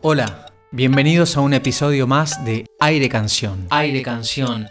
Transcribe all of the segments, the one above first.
Hola, bienvenidos a un episodio más de Aire Canción. Aire Canción.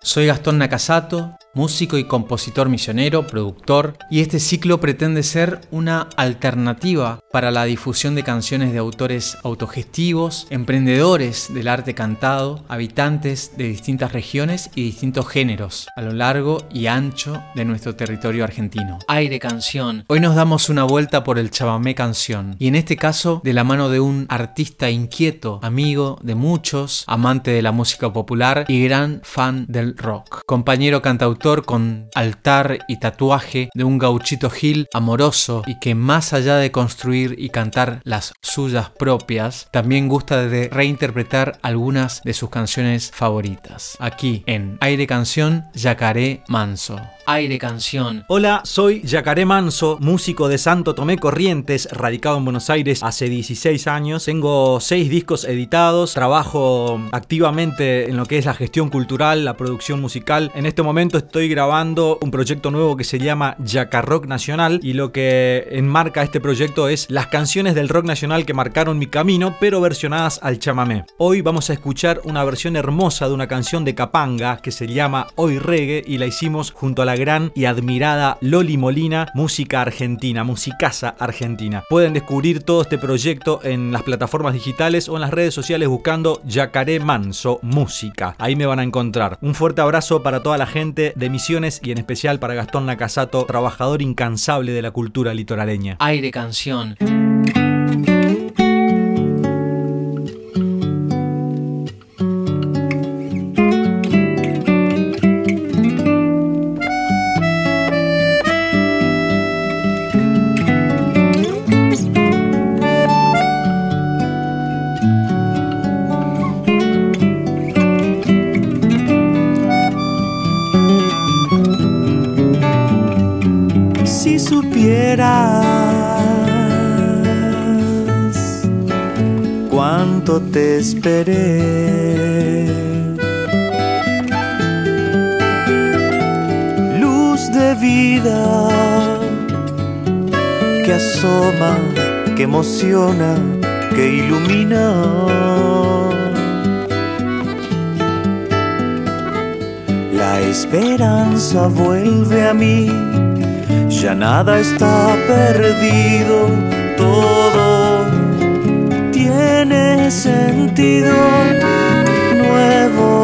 Soy Gastón Nakasato, músico y compositor misionero, productor, y este ciclo pretende ser una alternativa para la difusión de canciones de autores autogestivos, emprendedores del arte cantado, habitantes de distintas regiones y distintos géneros a lo largo y ancho de nuestro territorio argentino. Aire Canción. Hoy nos damos una vuelta por el chamamé canción, y en este caso de la mano de un artista inquieto, amigo de muchos, amante de la música popular y gran fan del rock. Compañero cantautor con altar y tatuaje de un gauchito Gil amoroso y que más allá de construir y cantar las suyas propias, también gusta de reinterpretar algunas de sus canciones favoritas. Aquí en Aire Canción, Yacaré Manso. Aire Canción. Hola, soy Yacaré Manso, músico de Santo Tomé Corrientes, radicado en Buenos Aires hace 16 años. Tengo 6 discos editados, trabajo activamente en lo que es la gestión cultural, la producción musical. En este momento estoy grabando un proyecto nuevo que se llama Yacarrock Nacional y lo que enmarca este proyecto es las canciones del rock nacional que marcaron mi camino, pero versionadas al chamamé. Hoy vamos a escuchar una versión hermosa de una canción de Capanga que se llama Hoy Reggae y la hicimos junto a la gran y admirada Loli Molina, música argentina, musicaza argentina. Pueden descubrir todo este proyecto en las plataformas digitales o en las redes sociales buscando Yacaré Manso Música. Ahí me van a encontrar. Un fuerte abrazo para toda la gente Misiones y en especial para Gastón Nakasato, trabajador incansable de la cultura litoraleña. Aire Canción. Supieras cuánto te esperé, luz de vida que asoma, que emociona, que ilumina. La esperanza vuelve a mí ya nada está perdido, todo tiene sentido, nuevo.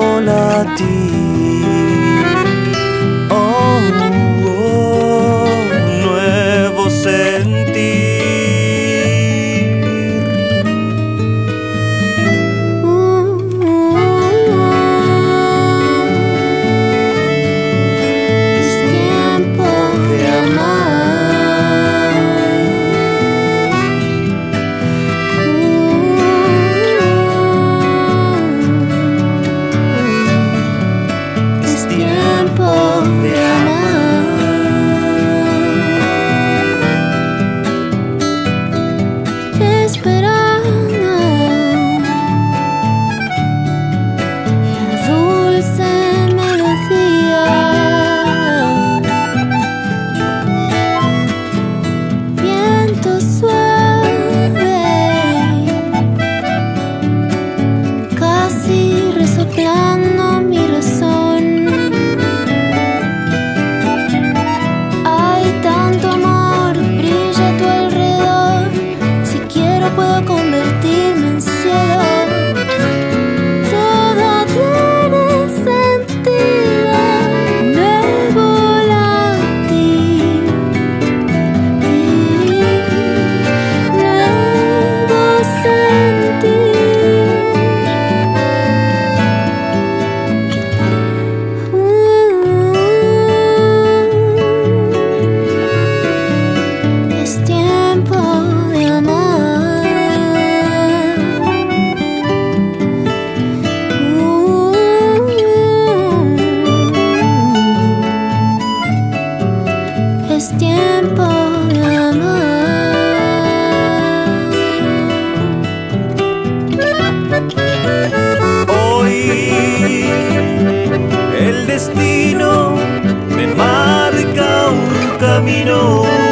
me marca un camino.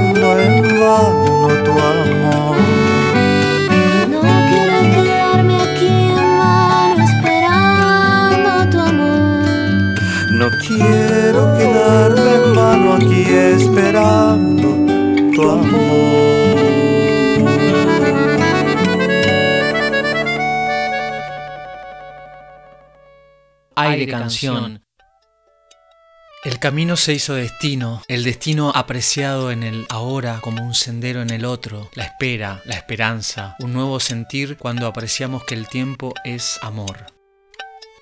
Esperando en vano tu amor. No quiero quedarme aquí en vano esperando tu amor. No quiero quedarme en vano aquí esperando tu amor. Aire canción. El camino se hizo destino, el destino apreciado en el ahora como un sendero en el otro, la espera, la esperanza, un nuevo sentir cuando apreciamos que el tiempo es amor.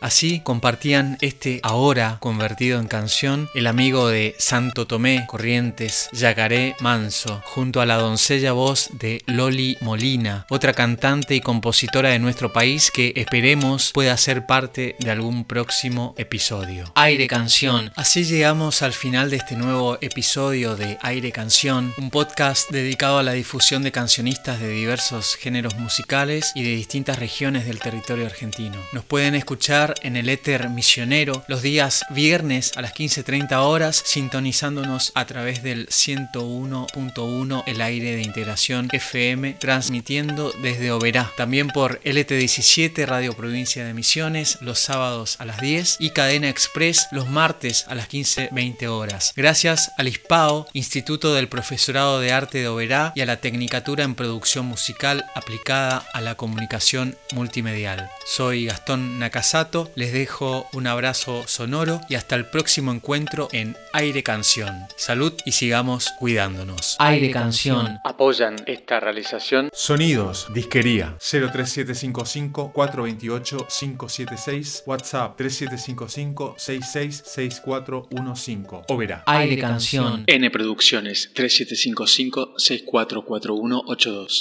Así compartían este ahora convertido en canción el amigo de Santo Tomé, Corrientes, Yacaré Manso, junto a la doncella voz de Loli Molina, otra cantante y compositora de nuestro país que esperemos pueda ser parte de algún próximo episodio. Aire canción. Así llegamos al final de este nuevo episodio de Aire Canción, un podcast dedicado a la difusión de cancionistas de diversos géneros musicales y de distintas regiones del territorio argentino. Nos pueden escuchar en el éter misionero los días viernes a las 15.30 horas, sintonizándonos a través del 101.1 el aire de integración FM, transmitiendo desde Oberá. También por LT17 Radio Provincia de Misiones los sábados a las 10 y Cadena Express los martes a las 15.20 horas. Gracias al ISPAO, Instituto del Profesorado de Arte de Oberá y a la Tecnicatura en Producción Musical aplicada a la comunicación multimedial. Soy Gastón Nakasato, les dejo un abrazo sonoro y hasta el próximo encuentro en Aire Canción. Salud y sigamos cuidándonos. Aire canción. Apoyan esta realización Sonidos, disquería 03755 428 576, WhatsApp 3755 666415. O verá. Aire canción. N Producciones 3755 644182.